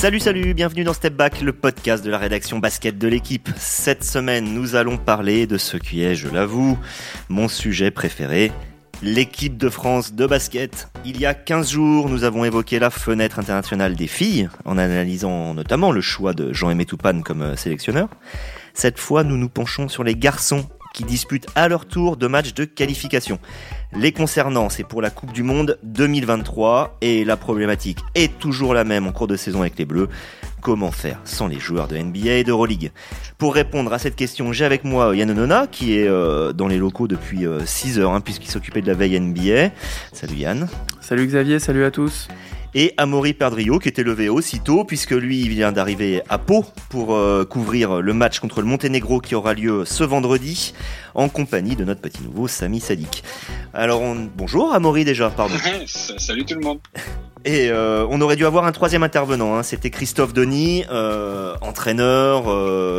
Salut, salut, bienvenue dans Step Back, le podcast de la rédaction basket de l'équipe. Cette semaine, nous allons parler de ce qui est, je l'avoue, mon sujet préféré, l'équipe de France de basket. Il y a 15 jours, nous avons évoqué la fenêtre internationale des filles, en analysant notamment le choix de Jean-Aimé Toupane comme euh, sélectionneur. Cette fois, nous nous penchons sur les garçons qui disputent à leur tour deux matchs de qualification. Les concernant, c'est pour la Coupe du Monde 2023 et la problématique est toujours la même en cours de saison avec les Bleus. Comment faire sans les joueurs de NBA et d'Euroleague? Pour répondre à cette question, j'ai avec moi Yann Onona qui est euh, dans les locaux depuis 6 euh, heures hein, puisqu'il s'occupait de la veille NBA. Salut Yann. Salut Xavier, salut à tous et Amaury Perdrio qui était levé aussitôt puisque lui il vient d'arriver à Pau pour euh, couvrir le match contre le Monténégro qui aura lieu ce vendredi en compagnie de notre petit nouveau Samy Sadik. Alors bonjour Amaury déjà, pardon. Salut tout le monde. Et euh, on aurait dû avoir un troisième intervenant, hein. c'était Christophe Denis, euh, entraîneur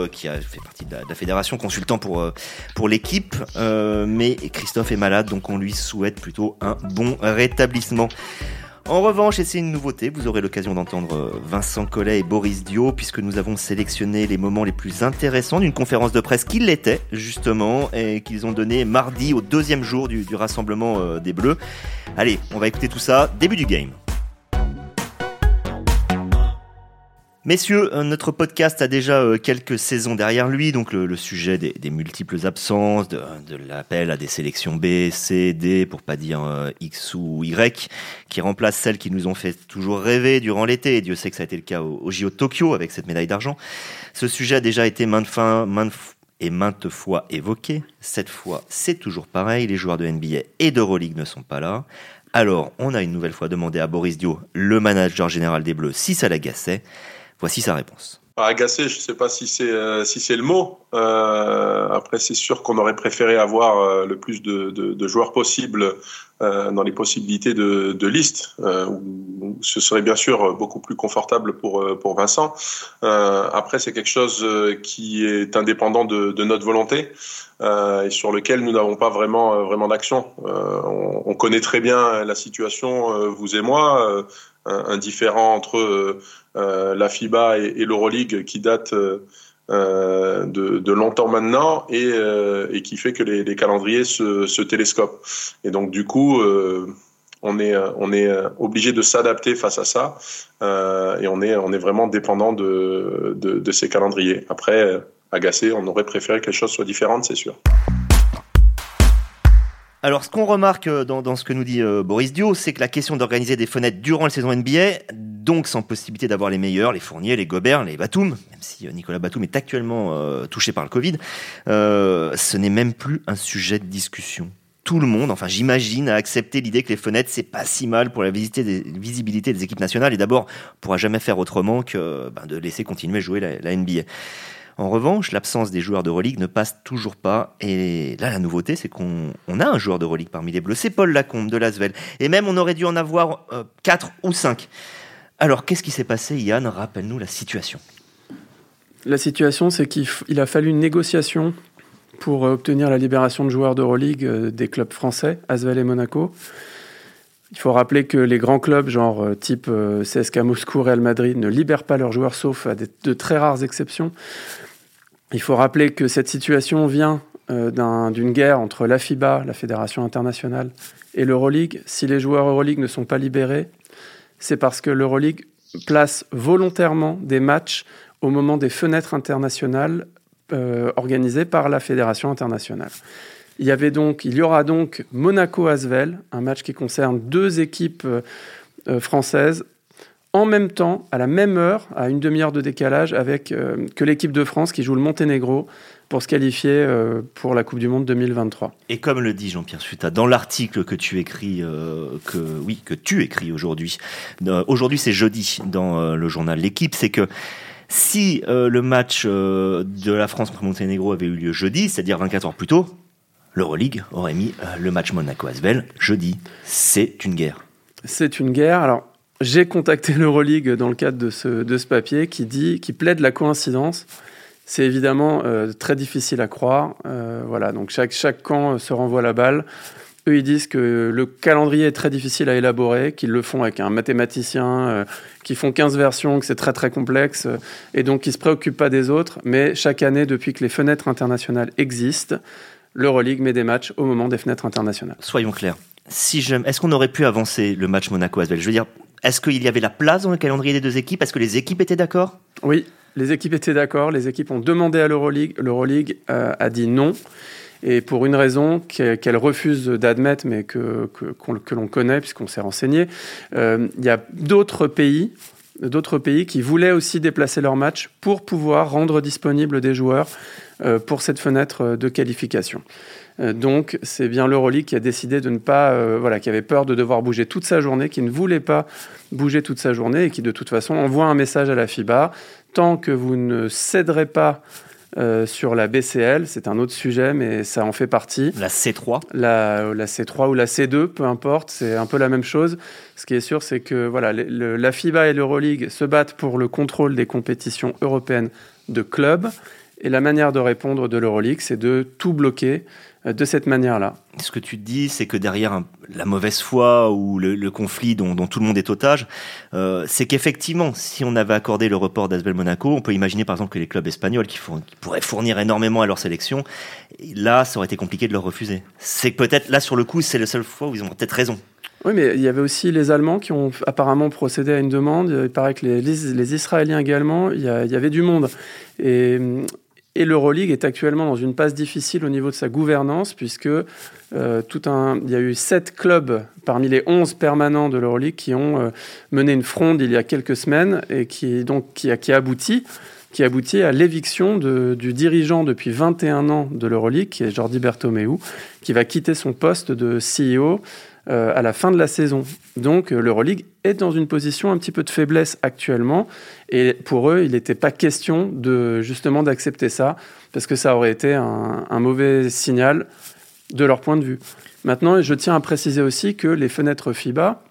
qui a fait partie de la, fédération, consultant pour, pour l'équipe, mais Christophe est malade donc on lui souhaite plutôt un bon rétablissement. En revanche, et c'est une nouveauté, vous aurez l'occasion d'entendre euh, Vincent Collet et Boris Dio, puisque nous avons sélectionné les moments les plus intéressants d'une conférence de presse qui l'était, justement, et qu'ils ont donné mardi au deuxième jour du, du rassemblement euh, des Bleus. Allez, on va écouter tout ça, début du game. Messieurs, euh, notre podcast a déjà euh, quelques saisons derrière lui, donc le, sujet des, multiples absences, de, l'appel à des sélections B, C, D, pour pas dire euh, X ou Y, qui remplacent celles qui nous ont fait toujours rêver durant l'été, et Dieu sait que ça a été le cas au, JO de Tokyo avec cette médaille d'argent. Ce sujet a déjà été maintes, fois, et maintes fois évoqué. Cette fois, c'est toujours pareil, les joueurs de NBA et d'Euroleague ne sont pas là. Alors, on a une nouvelle fois demandé à Boris Dio, le manager général des Bleus, si ça l'agaçait. Voici sa réponse. Agacé, je ne sais pas si c'est euh, si c'est le mot. Euh, après, c'est sûr qu'on aurait préféré avoir euh, le plus de, joueurs possibles dans les possibilités de, liste. ce serait bien sûr beaucoup plus confortable pour pour Vincent. après, c'est quelque chose qui est indépendant de, notre volonté et sur lequel nous n'avons pas vraiment vraiment d'action. On, on, connaît très bien la situation, vous et moi un, différent entre euh, euh, la FIBA et, l'Euroleague qui date euh, de, longtemps maintenant et, qui fait que les, calendriers se, télescopent. Et donc du coup, on est, obligé de s'adapter face à ça et on est, vraiment dépendant de ces calendriers. Après, agacé, on aurait préféré que les choses soient différentes, c'est sûr. Alors, ce qu'on remarque euh, dans, ce que nous dit euh, Boris Dio, c'est que la question d'organiser des fenêtres durant la saison NBA, donc sans possibilité d'avoir les meilleurs, les Fourniers, les Gobert, les Batum, même si euh, Nicolas Batum est actuellement touché par le Covid, ce n'est même plus un sujet de discussion. Tout le monde, enfin j'imagine, a accepté l'idée que les fenêtres, c'est pas si mal pour la visibilité des équipes nationales et d'abord, on pourra jamais faire autrement que ben, de laisser continuer jouer la, la NBA. En revanche, l'absence des joueurs de relique ne passe toujours pas. Et là, la nouveauté, c'est qu'on a un joueur de relique parmi les Bleus. C'est Paul Lacombe de Lasvel. Et même, on aurait dû en avoir 4 euh, ou 5. Alors, qu'est-ce qui s'est passé, Yann? Rappelle-nous la situation. La situation, c'est qu'il a fallu une négociation pour euh, obtenir la libération de joueurs d'Euroleague euh, des clubs français, Asvel et Monaco. Il faut rappeler que les grands clubs, genre type CSK Moscou, Real Madrid, ne libèrent pas leurs joueurs sauf à de très rares exceptions. Il faut rappeler que cette situation vient euh, d'une guerre entre la FIBA, la Fédération internationale, et l'Euroleague. Si les joueurs Euroleague ne sont pas libérés, c'est parce que l'Euroleague place volontairement des matchs au moment des fenêtres internationales euh, organisées par la Fédération internationale. Il y, avait donc, il y aura donc Monaco-Asvel, un match qui concerne deux équipes euh, françaises en même temps, à la même heure, à une demi-heure de décalage, avec euh, que l'équipe de France qui joue le Monténégro pour se qualifier euh, pour la Coupe du Monde 2023. Et comme le dit Jean-Pierre Suta dans l'article que tu écris, aujourd'hui. aujourd'hui, c'est jeudi dans le journal L'équipe, c'est que si le match de la France contre Monténégro avait eu lieu jeudi, c'est-à-dire 24 heures plus tôt, l'Euroleague aurait mis le match Monaco-Asvel jeudi. C'est une guerre. C'est une guerre. Alors, j'ai contacté l'Euroleague dans le cadre de ce, de ce papier qui dit, qui plaide la coïncidence. C'est évidemment euh, très difficile à croire. Euh, voilà, donc chaque, chaque camp se renvoie la balle. Eux, ils disent que le calendrier est très difficile à élaborer, qu'ils le font avec un mathématicien, euh, qui font 15 versions, que c'est très très complexe, euh, et donc ils ne se préoccupent pas des autres. Mais chaque année, depuis que les fenêtres internationales existent, l'Euroleague met des matchs au moment des fenêtres internationales. Soyons clairs. Si est-ce qu'on aurait pu avancer le match Monaco-Asvel? Je veux dire, est-ce qu'il y avait la place dans le calendrier des deux équipes? Est-ce que les équipes étaient d'accord? Oui, les équipes étaient d'accord. Les équipes ont demandé à l'Euroleague. L'Euroleague euh, a dit non et pour une raison qu'elle refuse d'admettre, mais que, que, l'on connaît puisqu'on s'est renseigné. Euh, il y a d'autres pays, d'autres pays qui voulaient aussi déplacer leur match pour pouvoir rendre disponibles des joueurs pour cette fenêtre de qualification. Euh, donc, c'est bien l'Euroleague qui a décidé de ne pas, voilà, qui avait peur de devoir bouger toute sa journée, qui ne voulait pas bouger toute sa journée et qui, de toute façon, envoie un message à la FIBA tant que vous ne céderez pas euh, sur la BCL, c'est un autre sujet, mais ça en fait partie. La C3 la, la C3 ou la C2, peu importe, c'est un peu la même chose. Ce qui est sûr, c'est que voilà, la FIBA et l'Euroleague se battent pour le contrôle des compétitions européennes de clubs. Et la manière de répondre de l'Euroleague, c'est de tout bloquer euh, de cette manière-là. Ce que tu dis, c'est que derrière la mauvaise foi ou le, conflit dont, tout le monde est otage, euh, c'est qu'effectivement, si on avait accordé le report d'Asbel Monaco, on peut imaginer par exemple que les clubs espagnols qui, pourraient fournir énormément à leur sélection, là, ça aurait été compliqué de leur refuser. C'est peut-être là sur le coup, c'est la seule fois où ils ont peut-être raison. Oui, mais il y avait aussi les Allemands qui ont apparemment procédé à une demande. Il paraît que les, les, Israéliens également, il y, il y, avait du monde. Et et l'Euroleague est actuellement dans une passe difficile au niveau de sa gouvernance, puisque euh, tout un, il y a eu sept clubs parmi les onze permanents de l'Euroleague qui ont euh, mené une fronde il y a quelques semaines et qui, donc, qui, a, qui abouti qui aboutit à l'éviction du dirigeant depuis 21 ans de l'Euroleague, qui est Jordi Bertomeu, qui va quitter son poste de CEO euh, à la fin de la saison. Donc euh, l'Euroleague est dans une position un petit peu de faiblesse actuellement. Et pour eux, il n'était pas question de justement d'accepter ça, parce que ça aurait été un, mauvais signal de leur point de vue. Maintenant, je tiens à préciser aussi que les fenêtres FIBA,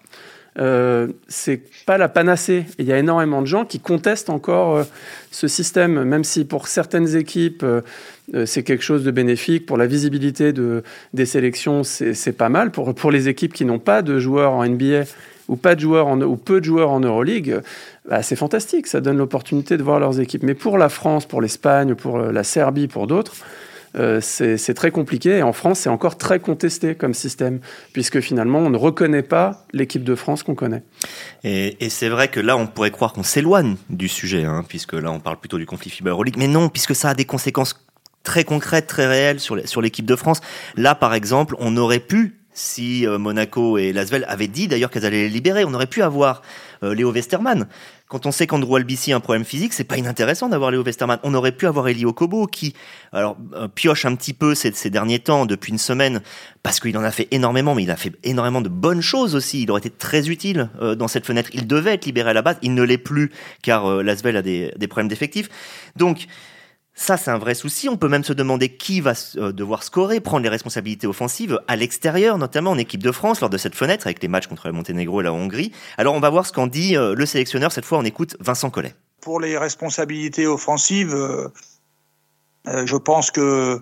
euh, c'est pas la panacée. Il y a énormément de gens qui contestent encore euh, ce système, même si pour certaines équipes, euh, c'est quelque chose de bénéfique. Pour la visibilité de, des sélections, c'est pas mal. Pour, pour les équipes qui n'ont pas de joueurs en NBA ou, pas de joueurs ou peu de joueurs en Euroleague, bah, c'est fantastique. Ça donne l'opportunité de voir leurs équipes. Mais pour la France, pour l'Espagne, pour la Serbie, pour d'autres, euh, c'est très compliqué. Et en France, c'est encore très contesté comme système, puisque finalement, on ne reconnaît pas l'équipe de France qu'on connaît. Et, c'est vrai que là, on pourrait croire qu'on s'éloigne du sujet, hein, puisque là, on parle plutôt du conflit FIBA Euroleague. Mais non, puisque ça a des conséquences très concrètes, très réelles sur l'équipe de France. Là, par exemple, on aurait pu si euh, Monaco et Lasvel avaient dit d'ailleurs qu'elles allaient les libérer. On aurait pu avoir euh, Léo Westerman. Quand on sait qu'Andrew Albici a un problème physique, c'est pas inintéressant d'avoir Léo Westerman. On aurait pu avoir Elio Kobo qui, alors, euh, pioche un petit peu ces, ces, derniers temps, depuis une semaine, parce qu'il en a fait énormément, mais il a fait énormément de bonnes choses aussi. Il aurait été très utile dans cette fenêtre. Il devait être libéré à la base. Il ne l'est plus, car Lasvel a des, des problèmes d'effectifs. Donc, ça, c'est un vrai souci. On peut même se demander qui va euh, devoir scorer, prendre les responsabilités offensives à l'extérieur, notamment en équipe de France, lors de cette fenêtre, avec les matchs contre le Monténégro et la Hongrie. Alors, on va voir ce qu'en dit euh, le sélectionneur. Cette fois, on écoute Vincent Collet. Pour les responsabilités offensives, euh, je pense que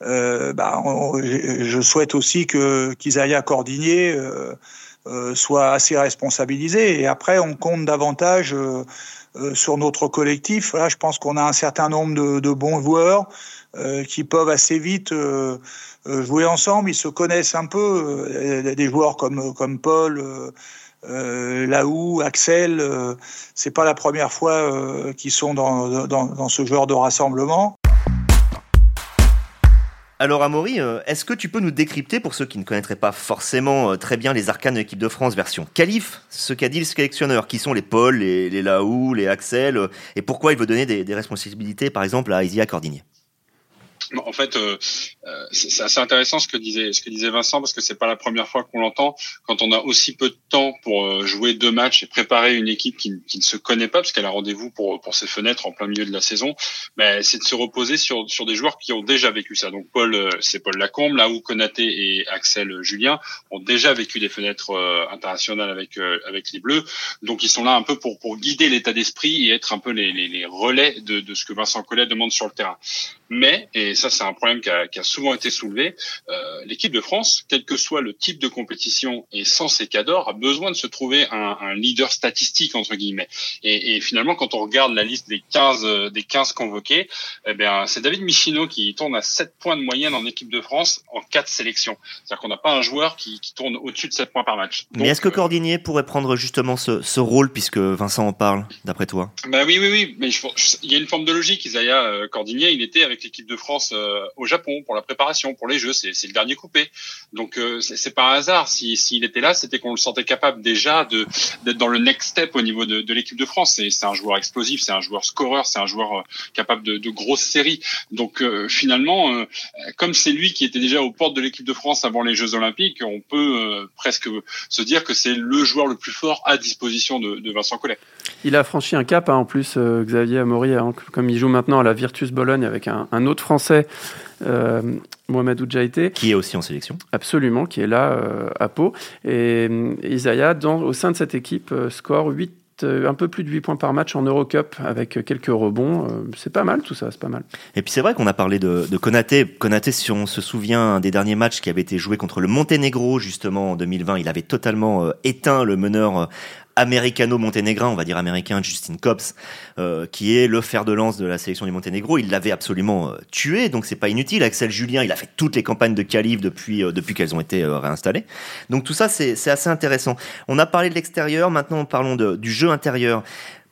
bah, je souhaite aussi que qu'Isaiah Cordigné soit assez responsabilisé. Et après, on compte davantage sur notre collectif. Là, je pense qu'on a un certain nombre de, de bons joueurs euh, qui peuvent assez vite euh, jouer ensemble. Ils se connaissent un peu. des joueurs comme comme Paul. Euh, Laou, Axel, c'est pas la première fois qu'ils sont dans, dans, dans, ce genre de rassemblement. Alors Amaury, euh, est-ce que tu peux nous décrypter, pour ceux qui ne connaîtraient pas forcément euh, très bien les arcanes de l'équipe de France version Calif, ce qu'a dit le sélectionneur, qui sont les Paul, les, les Laou, les Axel, euh, et pourquoi il veut donner des, responsabilités par exemple à Isia En fait, euh, euh, c'est assez intéressant ce que disait ce que disait Vincent parce que c'est pas la première fois qu'on l'entend. Quand on a aussi peu de temps pour euh, jouer deux matchs et préparer une équipe qui, qui ne se connaît pas parce qu'elle a rendez-vous pour pour ses fenêtres en plein milieu de la saison, ben, c'est de se reposer sur sur des joueurs qui ont déjà vécu ça. Donc Paul, c'est Paul Lacombe, là où Konaté et Axel Julien ont déjà vécu des fenêtres internationales avec avec les Bleus. Donc ils sont là un peu pour pour guider l'état d'esprit et être un peu les, les, les relais de, de ce que Vincent Collet demande sur le terrain. Mais et ça c'est un problème qui a, qui a, souvent été soulevé, euh, l'équipe de France, quel que soit le type de compétition et sans ses cadors, a besoin de se trouver un, un leader statistique entre guillemets. Et, et, finalement, quand on regarde la liste des 15 euh, des 15 convoqués, eh bien c'est David Michino qui tourne à 7 points de moyenne en équipe de France en 4 sélections. C'est-à-dire qu'on n'a pas un joueur qui, qui tourne au-dessus de 7 points par match. Mais est-ce que euh, Cordinier pourrait prendre justement ce, ce rôle puisque Vincent en parle, d'après toi? Bah oui, oui, oui. Mais je, il y a une forme de logique. Isaiah euh, Cordinier, il était avec l'équipe de France euh, au Japon pour la préparation, pour les Jeux. C'est, le dernier coupé. Donc euh, c'est, pas un hasard. Si, s'il était là, c'était qu'on le sentait capable déjà de d'être dans le next step au niveau de, l'équipe de France. C'est, un joueur explosif, c'est un joueur scoreur, c'est un joueur capable de, grosses séries. Donc finalement, comme c'est lui qui était déjà aux portes de l'équipe de France avant les Jeux Olympiques, on peut presque se dire que c'est le joueur le plus fort à disposition de, Vincent Collet. Il a franchi un cap hein, en plus, euh, Xavier Amaury, hein, comme il joue maintenant à la Virtus Bologne avec un autre Français, euh, Mohamed Oudjaïté. Qui est aussi en sélection. Absolument, qui est là euh, à Pau. Et, et Isaiah, dans, au sein de cette équipe, euh, score 8 un peu plus de 8 points par match en Eurocup avec quelques rebonds. C'est pas mal tout ça, c'est pas mal. Et puis c'est vrai qu'on a parlé de, de Konaté. Konaté, si on se souvient des derniers matchs qui avaient été joués contre le Monténégro justement en 2020, il avait totalement éteint le meneur américano-monténégrin, on va dire américain, Justin Cobbs, euh, qui est le fer de lance de la sélection du Monténégro. Il l'avait absolument euh, tué, donc c'est pas inutile. Axel Julien, il a fait toutes les campagnes de qualif depuis euh, depuis qu'elles ont été réinstallées. Donc tout ça, c'est assez intéressant. On a parlé de l'extérieur, maintenant parlons du jeu intérieur.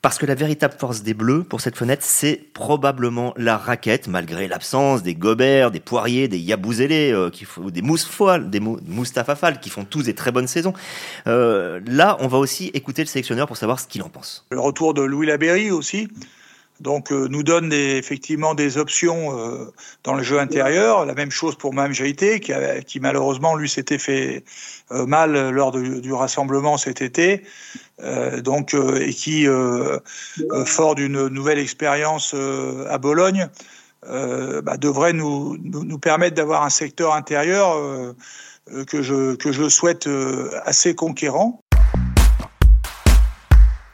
Parce que la véritable force des Bleus pour cette fenêtre, c'est probablement la raquette, malgré l'absence des Gobert, des Poiriers, des Yabouzélé, euh, qui font, des Mousfoual, des qui font tous des très bonnes saisons. Euh, là, on va aussi écouter le sélectionneur pour savoir ce qu'il en pense. Le retour de Louis Laberry aussi, donc euh, nous donne des, effectivement des options euh, dans le jeu intérieur. La même chose pour Mme Jaité, qui, malheureusement lui s'était fait euh, mal lors du rassemblement cet été, donc et qui fort d'une nouvelle expérience à Bologne bah, devrait nous, nous, nous permettre d'avoir un secteur intérieur que je que je souhaite assez conquérant.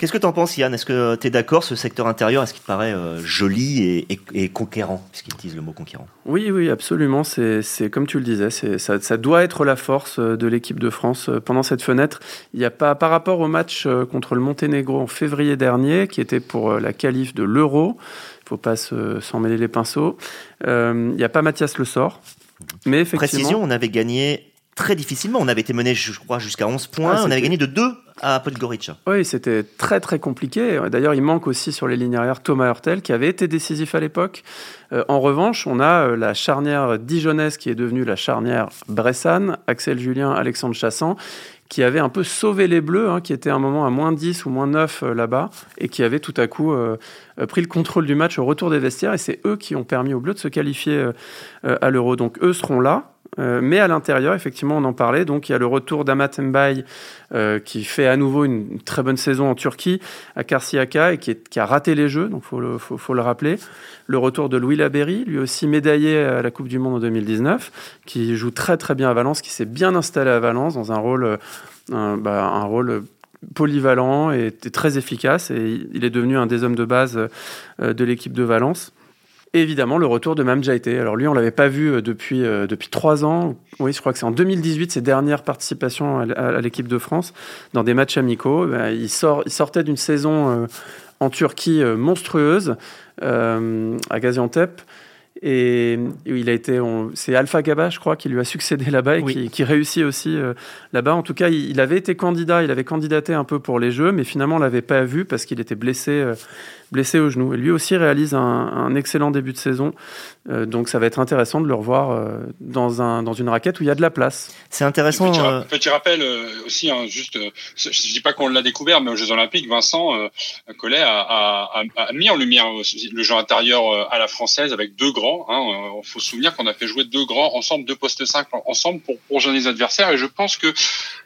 Qu'est-ce que tu en penses, Yann? Est-ce que tu es d'accord, ce secteur intérieur, est-ce qu'il te paraît euh, joli et, et, et conquérant, puisqu'il utilise le mot conquérant Oui, oui, absolument. C'est comme tu le disais, ça, ça, doit être la force euh, de l'équipe de France euh, pendant cette fenêtre. Il n'y a pas, par rapport au match contre le Monténégro en février dernier, qui était pour la qualif de l'Euro, il ne faut pas s'en mêler les pinceaux, euh, il n'y a pas Mathias Le Sort. Mais effectivement, Précision, on avait gagné très difficilement. On avait été mené, je crois, jusqu'à 11 points. Ah, on avait gagné de 2 à Podgorica. Oui, c'était très très compliqué. D'ailleurs, il manque aussi sur les lignes arrières Thomas Hurtel, qui avait été décisif à l'époque. Euh, en revanche, on a euh, la charnière dijonnaise qui est devenue la charnière bressane, Axel Julien, Alexandre Chassan, qui avait un peu sauvé les Bleus, hein, qui étaient à un moment à moins 10 ou moins 9 euh, là-bas, et qui avait tout à coup euh, pris le contrôle du match au retour des vestiaires, et c'est eux qui ont permis aux Bleus de se qualifier euh, à l'Euro. Donc eux seront là, euh, mais à l'intérieur, effectivement, on en parlait. Donc, il y a le retour d'Amat Mbaye, euh, qui fait à nouveau une très bonne saison en Turquie, à Karsiaka, et qui, a raté les Jeux, donc il faut le, faut, le rappeler. Le retour de Louis Laberry, lui aussi médaillé à la Coupe du Monde en 2019, qui joue très très bien à Valence, qui s'est bien installé à Valence dans un rôle, euh, bah, un rôle polyvalent et très efficace. Et il est devenu un des hommes de base de l'équipe de Valence. Évidemment, le retour de Mam Jaité. Alors lui, on l'avait pas vu depuis euh, depuis trois ans. Oui, je crois que c'est en 2018 ses dernières participations à, l'équipe de France dans des matchs amicaux. Ben, il sort, il sortait d'une saison euh, en Turquie euh, monstrueuse à Gaziantep. Et il a été, c'est Alpha Gaba, je crois, qui lui a succédé là-bas et oui. qui, qui, réussit aussi euh, là-bas. En tout cas, il, il, avait été candidat, il avait candidaté un peu pour les Jeux, mais finalement, on l'avait pas vu parce qu'il était blessé, euh, blessé au genou. Et lui aussi réalise un, un excellent début de saison. Euh, donc, ça va être intéressant de le revoir euh, dans, un, dans une raquette où il y a de la place. C'est intéressant. Petit, ra petit rappel euh, aussi, hein, juste, je, je dis pas qu'on l'a découvert, mais aux Jeux Olympiques, Vincent Collet a, a, a, mis en lumière le jeu intérieur à la française avec deux grands Hein, il euh, faut se souvenir qu'on a fait jouer deux grands ensemble, deux postes 5 ensemble pour, pour gêner les adversaires. Et je pense que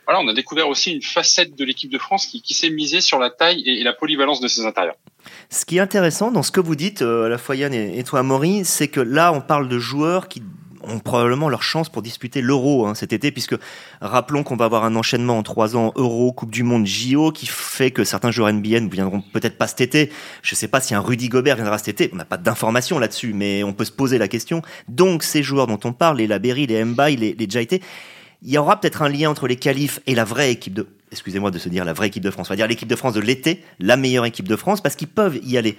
voilà, on a découvert aussi une facette de l'équipe de France qui, s'est misée sur la taille et, la polyvalence de ses intérieurs. Ce qui est intéressant dans ce que vous dites, euh, à la fois et, et toi, Maury, c'est que là, on parle de joueurs qui ont probablement leur chance pour disputer l'Euro hein, cet été, puisque rappelons qu'on va avoir un enchaînement en trois ans Euro, Coupe du Monde, JO, qui fait que certains joueurs NBA ne viendront peut-être pas cet été. Je ne sais pas si un Rudy Gobert viendra cet été. On n'a pas d'informations là-dessus, mais on peut se poser la question. Donc ces joueurs dont on parle, les Laberry, les Mbaye, les, les Jaité, il y aura peut-être un lien entre les qualifs et la vraie équipe de excusez-moi de se dire la vraie équipe de France, on va dire l'équipe de France de l'été, la meilleure équipe de France, parce qu'ils peuvent y aller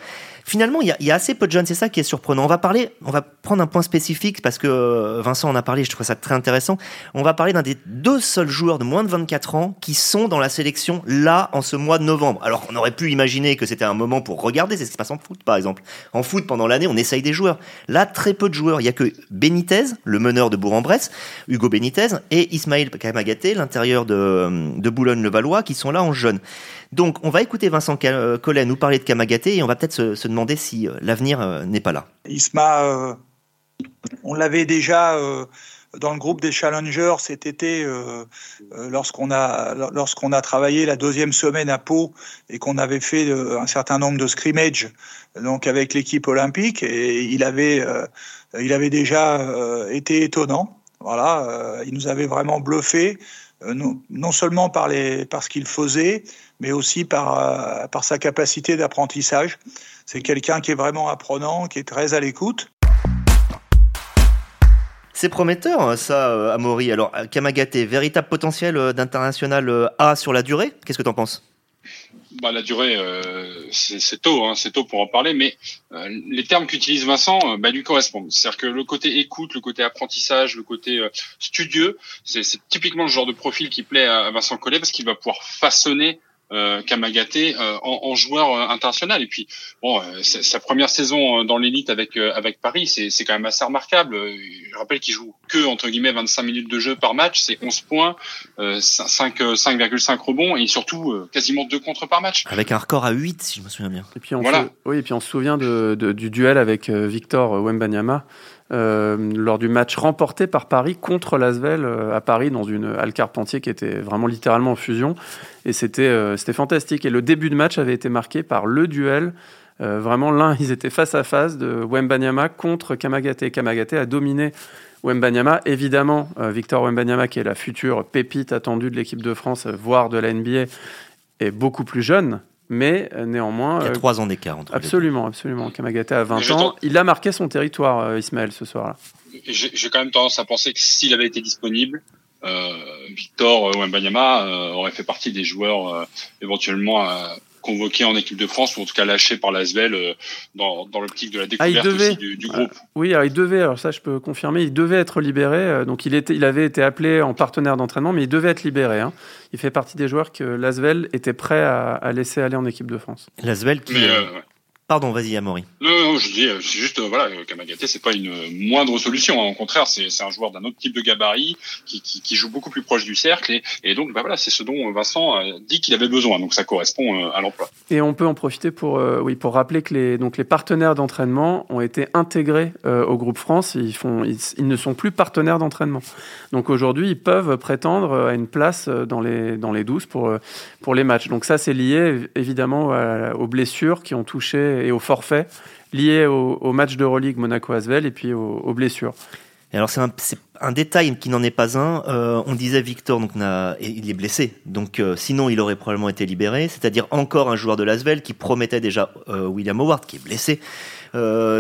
finalement, il y, a, assez peu de jeunes, c'est ça qui est surprenant. On va parler, on va prendre un point spécifique parce que euh, Vincent en a parlé, je trouve ça très intéressant. On va parler d'un des deux seuls joueurs de moins de 24 ans qui sont dans la sélection là en ce mois de novembre. Alors on aurait pu imaginer que c'était un moment pour regarder, c'est ce qui se passe en foot par exemple. En foot, pendant l'année, on essaye des joueurs. Là, très peu de joueurs. Il y a que Benitez, le meneur de Bourg-en-Bresse, Hugo Benitez, et Ismaël Kamagaté, l'intérieur de, de Boulogne-le-Valois, qui sont là en jeune. Donc, on va écouter Vincent Collet nous parler de Kamagaté et on va peut-être se, demander si euh, l'avenir euh, n'est pas là. Isma, euh, on l'avait déjà dans le groupe des challengers cet été lorsqu'on a a travaillé la deuxième semaine à Pau et qu'on avait fait un certain nombre de scrimmages donc avec l'équipe olympique et il avait il avait déjà été étonnant voilà il nous avait vraiment bluffé non, non, seulement par ce qu'il faisait mais aussi par, euh, par sa capacité d'apprentissage. C'est quelqu'un qui est vraiment apprenant, qui est très à l'écoute. C'est prometteur, hein, ça, euh, Amaury. Alors, Kamagate, véritable potentiel euh, d'international A sur la durée Qu'est-ce que tu en penses? Bah, la durée, c'est tôt, hein, c'est tôt pour en parler, mais les termes qu'utilise Vincent bah, lui correspondent. C'est-à-dire que le côté écoute, le côté apprentissage, le côté studieux, c'est typiquement le genre de profil qui plaît à, Vincent Collet parce qu'il va pouvoir façonner euh, Kamagaté euh, en, en, joueur euh, international. Et puis, bon, euh, sa première saison dans l'élite avec avec Paris, c'est quand même assez remarquable. Je rappelle qu'il joue que entre guillemets 25 minutes de jeu par match, c'est 11 points, 5 5,5 rebonds et surtout quasiment 2 contre par match. Avec un record à 8 si je me souviens bien. Et puis on voilà. oui, et puis on se souvient de, de, du duel avec Victor Wembanyama euh, lors du match remporté par Paris contre l'Asvel euh, à Paris dans une halle Carpentier qui était vraiment littéralement en fusion. Et c'était euh, fantastique. Et le début de match avait été marqué par le duel. vraiment, l'un, ils étaient face à face de Wembanyama contre Kamagaté. Kamagaté a dominé Wembanyama. Évidemment, Victor Wembanyama, qui est la future pépite attendue de l'équipe de France, voire de la NBA, est beaucoup plus jeune mais euh, néanmoins. Il y a euh, trois ans d'écart entre Absolument, absolument. Kamagate a 20 ans. Il a marqué son territoire, euh, Ismaël, ce soir-là. J'ai quand même tendance à penser que s'il avait été disponible, euh, Victor Wembanyama euh, aurait fait partie des joueurs éventuellement convoqué en équipe de France ou en tout cas lâché par l'Asvel euh, dans, dans l'optique de la ah, découverte aussi du, du, groupe. oui, alors il devait, alors ça je peux confirmer, il devait être libéré. Euh, donc il, était, il avait été appelé en partenaire d'entraînement, mais il devait être libéré. Hein. Il fait partie des joueurs que l'Asvel était prêt à, à, laisser aller en équipe de France. L'Asvel qui. Mais, euh, Pardon, vas-y, Amaury. Non, non, je dis, c'est juste, euh, voilà, Kamagaté, c'est pas une moindre solution. Hein. Au contraire, c'est un joueur d'un autre type de gabarit qui, qui, qui, joue beaucoup plus proche du cercle. Et, et donc, bah voilà, c'est ce dont Vincent dit qu'il avait besoin. Donc, ça correspond euh, à l'emploi. Et on peut en profiter pour, euh, oui, pour rappeler que les, donc, les partenaires d'entraînement ont été intégrés au groupe France. Ils, font, ils, ils ne sont plus partenaires d'entraînement. Donc, aujourd'hui, ils peuvent prétendre à une place dans les, dans les 12 pour, pour les matchs. Donc, ça, c'est lié évidemment aux blessures qui ont touché et aux forfaits liés au, match de Euroleague Monaco-Asvel et puis aux, blessures. Alors c'est un, détail qui n'en est pas un. Euh, on disait Victor, donc il est blessé, donc euh, sinon il aurait probablement été libéré. C'est-à-dire encore un joueur de l'Asvel qui promettait déjà euh, William Howard, qui est blessé,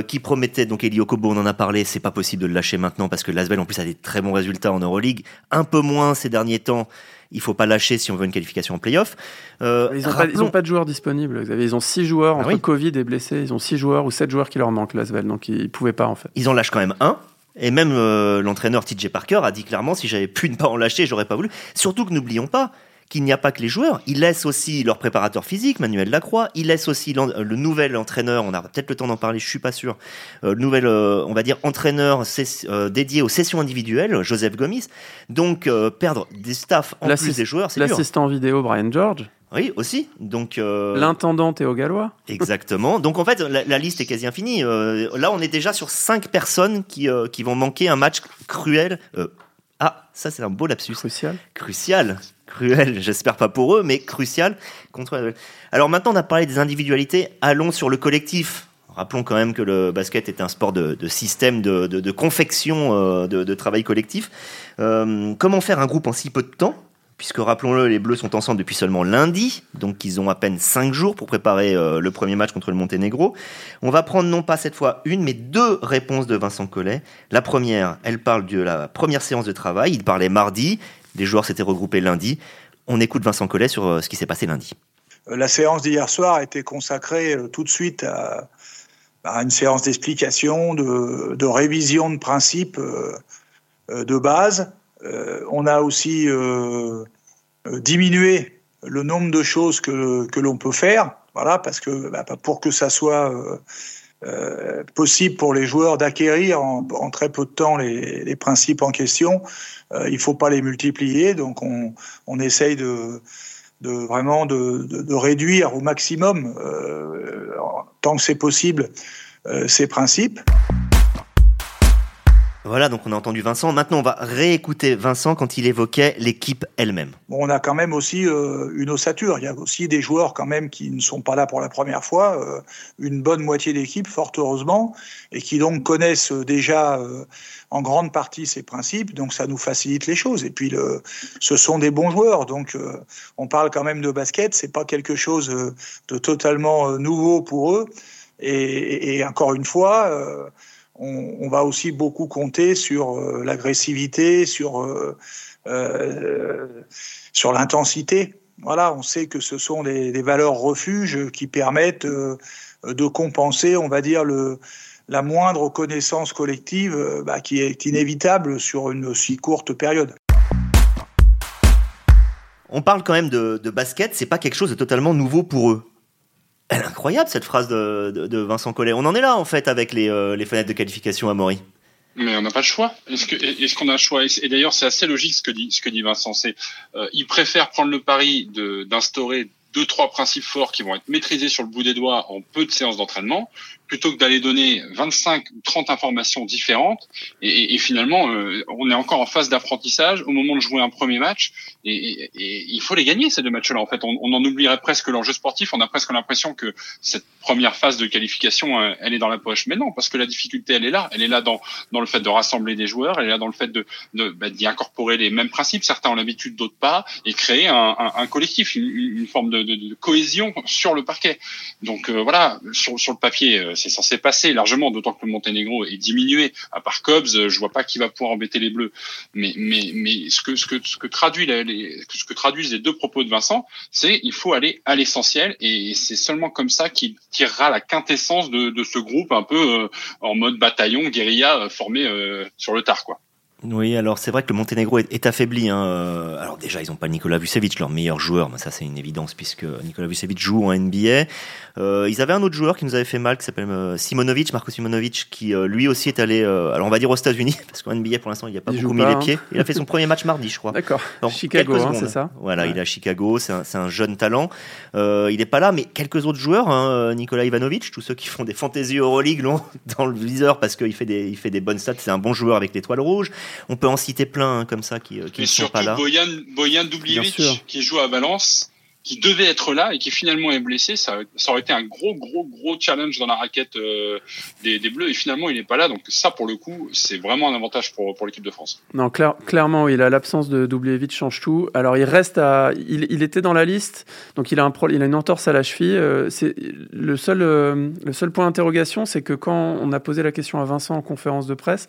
qui promettait donc Eli Okobo, on en a parlé. C'est pas possible de le lâcher maintenant parce que l'Asvel en plus a des très bons résultats en Euroleague, un peu moins ces derniers temps il faut pas lâcher si on veut une qualification en playoff. Euh, ils n'ont pas, de joueurs disponibles. Ils ont six joueurs ah entre Covid et blessés. Ils ont six joueurs ou sept joueurs qui leur manquent, Lasvel. Donc ils ne pouvaient pas en fait. Ils en lâchent quand même un. Et même euh, l'entraîneur TJ Parker a dit clairement si j'avais pu ne pas en lâcher, j'aurais pas voulu. Surtout que n'oublions pas, qu'il n'y a pas que les joueurs. Ils laissent aussi leur préparateur physique, Manuel Lacroix. Ils laissent aussi le nouvel entraîneur. On a peut-être le temps d'en parler. Je suis pas sûr. Euh, le nouvel, euh, on va dire, entraîneur euh, dédié aux sessions individuelles, Joseph Gomis. Donc perdre des staffs en plus des joueurs, c'est L'assistant vidéo Brian George. Oui, aussi. Donc l'intendant Théo Gallois. Exactement. Donc en fait, la, liste est quasi infinie. là, on est déjà sur cinq personnes qui qui vont manquer un match cruel. ah, ça c'est un beau lapsus. Crucial. Crucial cruel, j'espère pas pour eux, mais crucial contre. Alors maintenant, on a parlé des individualités. Allons sur le collectif. Rappelons quand même que le basket est un sport de, système, de, confection, de, travail collectif. comment faire un groupe en si peu de temps? Puisque rappelons-le, les Bleus sont ensemble depuis seulement lundi, donc ils ont à peine 5 jours pour préparer euh, le premier match contre le Monténégro. On va prendre non pas cette fois une, mais deux réponses de Vincent Collet. La première, elle parle de la première séance de travail, il parlait mardi, les joueurs s'étaient regroupés lundi. On écoute Vincent Collet sur euh, ce qui s'est passé lundi. Euh, la séance d'hier soir a été consacrée tout de suite à, une séance d'explication, de, révision de principes de base euh, on a aussi euh, euh, diminué le nombre de choses que, que l'on peut faire, voilà, parce que bah, pour que ça soit possible pour les joueurs d'acquérir en, très peu de temps les, principes en question, il ne faut pas les multiplier. Donc on, on essaye de, de vraiment de, de, réduire au maximum, tant que c'est possible, ces principes. Voilà, donc on a entendu Vincent. Maintenant, on va réécouter Vincent quand il évoquait l'équipe elle-même. Bon, on a quand même aussi euh, une ossature. Il y a aussi des joueurs quand même qui ne sont pas là pour la première fois. Euh, une bonne moitié d'équipe, fort heureusement, et qui donc connaissent déjà euh, en grande partie ces principes. Donc ça nous facilite les choses. Et puis, le, ce sont des bons joueurs. Donc on parle quand même de basket. C'est pas quelque chose de totalement nouveau pour eux. Et encore une fois on, va aussi beaucoup compter sur euh, l'agressivité, sur, euh, euh, sur l'intensité. Voilà, on sait que ce sont des, valeurs refuges qui permettent de compenser, on va dire, la moindre connaissance collective bah, qui est inévitable sur une si courte période. On parle quand même de, de basket, c'est pas quelque chose de totalement nouveau pour eux. Elle est incroyable cette phrase de, Vincent Collet. On en est là en fait avec les, euh, fenêtres de qualification à Maury. Mais on n'a pas le choix. Est-ce qu'on a le choix? Et d'ailleurs, c'est assez logique ce que dit, ce que dit Vincent. C'est, euh, il préfère prendre le pari d'instaurer deux trois principes forts qui vont être maîtrisés sur le bout des doigts en peu de séances d'entraînement plutôt que d'aller donner 25 ou 30 informations différentes et, et, finalement euh, on est encore en phase d'apprentissage au moment de jouer un premier match et, et, il faut les gagner ces deux matchs-là en fait. On, on, en oublierait presque l'enjeu sportif on a presque l'impression que cette première phase de qualification euh, elle est dans la poche. Mais non parce que la difficulté elle est là. Elle est là dans dans le fait de rassembler des joueurs elle est là dans le fait de bah, d'y incorporer les mêmes principes. Certains ont l'habitude d'autres pas et créer un, un, un collectif une, une forme de, de, de, cohésion sur le parquet. Donc euh, voilà sur, sur le papier c'est censé passer largement, d'autant que le Monténégro est diminué. À part Cobbs, je vois pas qui va pouvoir embêter les Bleus. Mais, mais, mais ce que, ce que, ce que traduit les, ce que traduisent les deux propos de Vincent, c'est il faut aller à l'essentiel et c'est seulement comme ça qu'il tirera la quintessence de, de ce groupe un peu euh, en mode bataillon guérilla euh, formé euh, sur le tard, quoi. Oui, alors c'est vrai que le Monténégro est, affaibli. Hein. Euh, alors déjà, ils n'ont pas Nikola Vucevic, leur meilleur joueur, mais ça c'est une évidence puisque Nikola Vucevic joue en NBA. Euh, ils avaient un autre joueur qui nous avait fait mal, qui s'appelle euh, Simonovic, Marco Simonovic, qui lui aussi est allé, alors on va dire aux États-Unis, parce qu'en NBA pour l'instant il n'y a pas beaucoup mis les hein. pieds. Il a fait son premier match mardi, je crois. D'accord. Chicago, hein, c'est ça. Voilà, il est à Chicago, c'est un, un, jeune talent. il n'est pas là, mais quelques autres joueurs, Nikola Ivanovic, tous ceux qui font des fantaisies Euroleague l'ont dans le viseur parce qu'il fait des, il fait des bonnes stats. C'est un bon joueur avec l'étoile rouge. On peut en citer plein hein, comme ça qui, euh, qui ne sont pas là. Boyan, Boyan qui joue à Valence, qui devait être là et qui finalement est blessé, ça, ça aurait été un gros, gros, gros challenge dans la raquette euh, des, des, Bleus. Et finalement, il n'est pas là. Donc ça, pour le coup, c'est vraiment un avantage pour, pour l'équipe de France. Non, clair, clairement, il a l'absence de Doublievich change tout. Alors, il reste à... Il, il, était dans la liste, donc il a, un pro, il a une entorse à la cheville. Euh, c'est le seul, le seul point d'interrogation, c'est que quand on a posé la question à Vincent en conférence de presse,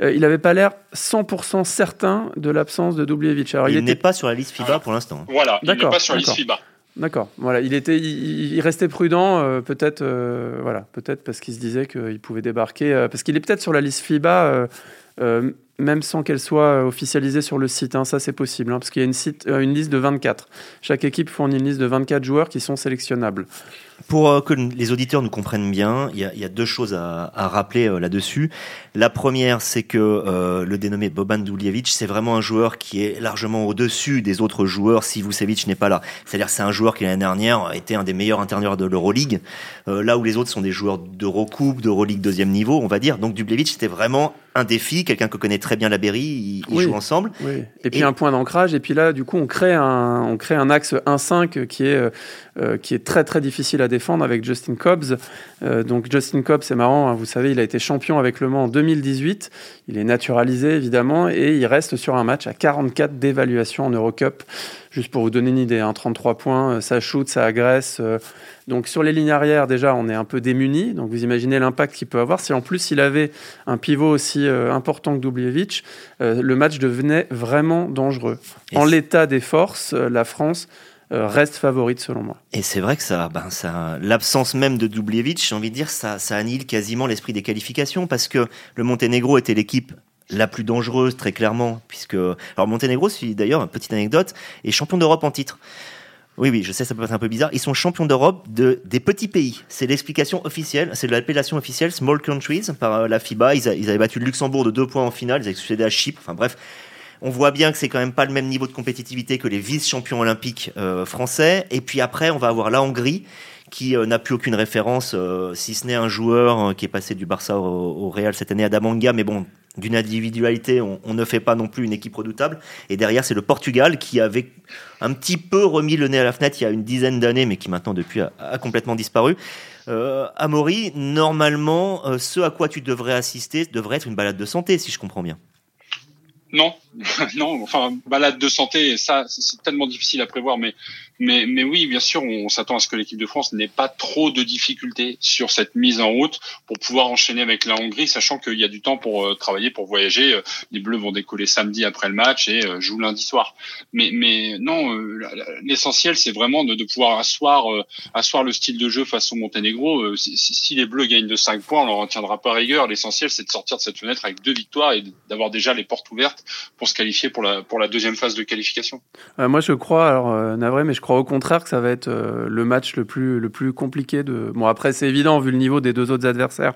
euh, il n'avait pas l'air 100% certain de l'absence de Dubljevic. il, n'est pas sur la liste FIBA pour l'instant. Voilà, il n'est pas sur la liste FIBA. D'accord. Voilà, il était, il, restait prudent, euh, peut-être, euh, voilà, peut-être parce qu'il se disait qu'il pouvait débarquer, parce qu'il est peut-être sur la liste FIBA, même sans qu'elle soit officialisée sur le site. Hein, ça, c'est possible, hein, parce qu'il y a une, une liste de 24. Chaque équipe fournit une liste de 24 joueurs qui sont sélectionnables. Pour euh, que les auditeurs nous comprennent bien, il y a, deux choses à, rappeler euh, là-dessus. La première, c'est que euh, le dénommé Boban Duljevic, c'est vraiment un joueur qui est largement au-dessus des autres joueurs si Vucevic n'est pas là. C'est-à-dire c'est un joueur qui l'année dernière était un des meilleurs intérieurs de l'Euroleague, là où les autres sont des joueurs d'Eurocoupe, d'Euroleague deuxième niveau, on va dire. Donc Duljevic, c'était vraiment un défi, quelqu'un que connaît très bien la Berry, ils, jouent ensemble. Oui. Et puis un point d'ancrage, et puis là, du coup, on crée un, on crée un axe 1-5 qui est, euh, qui est très très difficile à défendre avec Justin Cobbs. Euh, donc Justin Cobbs, c'est marrant, hein, vous savez, il a été champion avec Le Mans en 2018. Il est naturalisé évidemment et il reste sur un match à 44 d'évaluation en Eurocup. Juste pour vous donner une idée, hein, 33 points, euh, ça shoot, ça agresse. donc sur les lignes arrières, déjà, on est un peu démuni. Donc vous imaginez l'impact qu'il peut avoir. Si en plus il avait un pivot aussi important que Dubljevic, le match devenait vraiment dangereux. En l'état des forces, la France euh, reste favorite selon moi. Et c'est vrai que ça, ben ça, l'absence même de Dubljevic, j'ai envie de dire, ça, ça annihile quasiment l'esprit des qualifications parce que le Monténégro était l'équipe la plus dangereuse, très clairement, puisque alors Monténégro, d'ailleurs, petite anecdote, est champion d'Europe en titre. Oui, oui, je sais, ça peut être un peu bizarre. Ils sont champions d'Europe de, des petits pays. C'est l'explication officielle, c'est l'appellation officielle Small Countries par euh, la FIBA. Ils, ils, avaient battu le Luxembourg de deux points en finale, ils avaient succédé à Chypre. Enfin bref, on voit bien que c'est quand même pas le même niveau de compétitivité que les vice-champions olympiques euh, français. Et puis après, on va avoir la Hongrie qui euh, n'a plus aucune référence, euh, si ce n'est un joueur qui est passé du Barça au, Real cette année, Adamanga, mais bon, d'une individualité, on, ne fait pas non plus une équipe redoutable. Et derrière, c'est le Portugal qui avait un petit peu remis le nez à la fenêtre il y a une dizaine d'années, mais qui maintenant depuis a, complètement disparu. Amaury, normalement, ce à quoi tu devrais assister devrait être une balade de santé, si je comprends bien. Non, non, enfin, balade de santé, ça, c'est tellement difficile à prévoir, mais mais, mais oui, bien sûr, on s'attend à ce que l'équipe de France n'ait pas trop de difficultés sur cette mise en route pour pouvoir enchaîner avec la Hongrie, sachant qu'il y a du temps pour euh, travailler, pour voyager. Euh, les Bleus vont décoller samedi après le match et euh, jouent lundi soir. Mais, mais non, l'essentiel, c'est vraiment de, pouvoir asseoir, asseoir le style de jeu face au Monténégro. Si, si, les Bleus gagnent de 5 points, on leur en tiendra pas rigueur. L'essentiel, c'est de sortir de cette fenêtre avec deux victoires et d'avoir déjà les portes ouvertes pour se qualifier pour la, deuxième phase de qualification. moi, je crois, alors, Navré, mais je crois au contraire que ça va être euh, le match le plus, compliqué. De... Bon, après, c'est évident vu le niveau des deux autres adversaires,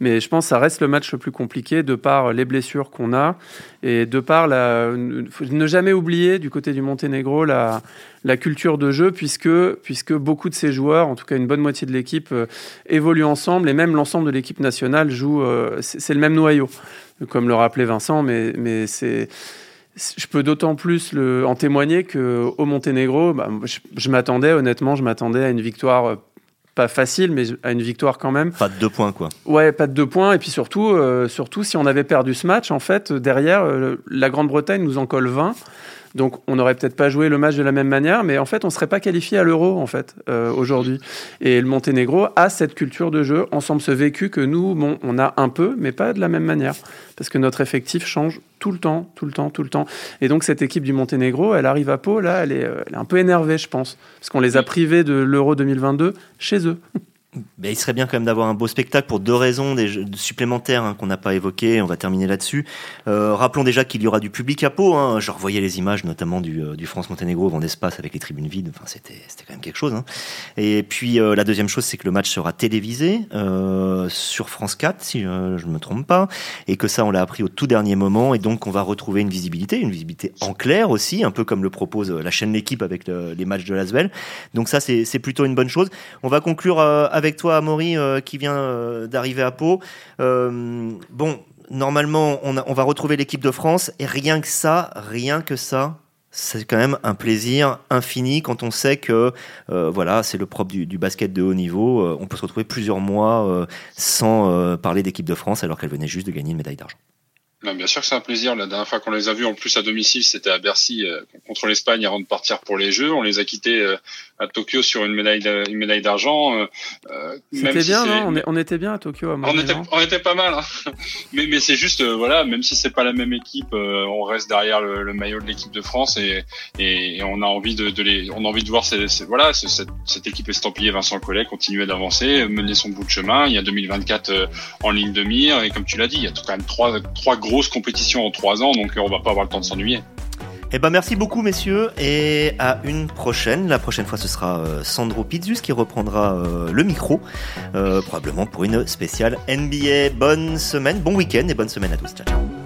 mais je pense que ça reste le match le plus compliqué de par les blessures qu'on a et de par la. Ne jamais oublier du côté du Monténégro la, culture de jeu, puisque, beaucoup de ces joueurs, en tout cas une bonne moitié de l'équipe, euh, évoluent ensemble et même l'ensemble de l'équipe nationale joue. Euh, c'est le même noyau, comme le rappelait Vincent, mais, mais c'est je peux d'autant plus le, en témoigner qu'au Monténégro, bah, je, m'attendais, honnêtement, je m'attendais à une victoire euh, pas facile, mais à une victoire quand même. Pas de deux points, quoi. Ouais, pas de deux points. Et puis surtout, euh, surtout si on avait perdu ce match, en fait, derrière, euh, la Grande-Bretagne nous en colle 20. Donc on n'aurait peut-être pas joué le match de la même manière, mais en fait on serait pas qualifié à l'euro en fait euh, aujourd'hui. Et le Monténégro a cette culture de jeu, ensemble ce vécu que nous, bon, on a un peu, mais pas de la même manière, parce que notre effectif change tout le temps, tout le temps, tout le temps. Et donc cette équipe du Monténégro, elle arrive à Pau, là, elle est, euh, elle est un peu énervée, je pense, parce qu'on les a privés de l'euro 2022 chez eux. Il serait bien quand même d'avoir un beau spectacle pour deux raisons supplémentaires hein, qu'on n'a pas évoquées. On va terminer là-dessus. Euh, rappelons déjà qu'il y aura du public à Pau. Hein. Je revoyais les images, notamment du, euh, du France-Monténégro vent d'espace avec les tribunes vides. Enfin, c'était quand même quelque chose. Hein. Et puis euh, la deuxième chose, c'est que le match sera télévisé sur France 4, si je ne me trompe pas, et que ça, on l'a appris au tout dernier moment. Et donc, on va retrouver une visibilité, une visibilité en clair aussi, un peu comme le propose la chaîne L'équipe avec les matchs de Lasvel. Donc ça, c'est plutôt une bonne chose. On va conclure avec toi, Amaury, euh, qui vient euh, d'arriver à Pau. Euh, bon, normalement, on, va retrouver l'équipe de France, et rien que ça, rien que ça, c'est quand même un plaisir infini quand on sait que voilà c'est le propre du, basket de haut niveau. on peut se retrouver plusieurs mois sans parler d'équipe de France alors qu'elle venait juste de gagner une médaille d'argent bien sûr que c'est un plaisir. La dernière fois qu'on les a vus en plus à domicile, c'était à Bercy euh, contre l'Espagne avant de partir pour les Jeux. On les a quittés euh, à Tokyo sur une médaille une médaille d'argent. Euh, c'était bien, non? On, était bien à Tokyo. À on était on était pas mal, hein. mais mais c'est juste voilà, même si c'est pas la même équipe, on reste derrière le, maillot de l'équipe de France et, et, on a envie de, de, les on a envie de voir ces, voilà cette, cette, équipe estampillée Vincent Collet continuer d'avancer, mener son bout de chemin. Il y a 2024 en ligne de mire et comme tu l'as dit, il y a quand même trois trois gros grosse compétition en trois ans, donc euh, on va pas avoir le temps de s'ennuyer. Eh ben merci beaucoup messieurs et à une prochaine. La prochaine fois ce sera euh, Sandro Pizzus qui reprendra euh, le micro, probablement pour une spéciale NBA. Bonne semaine, bon week-end et bonne semaine à tous. Ciao ciao.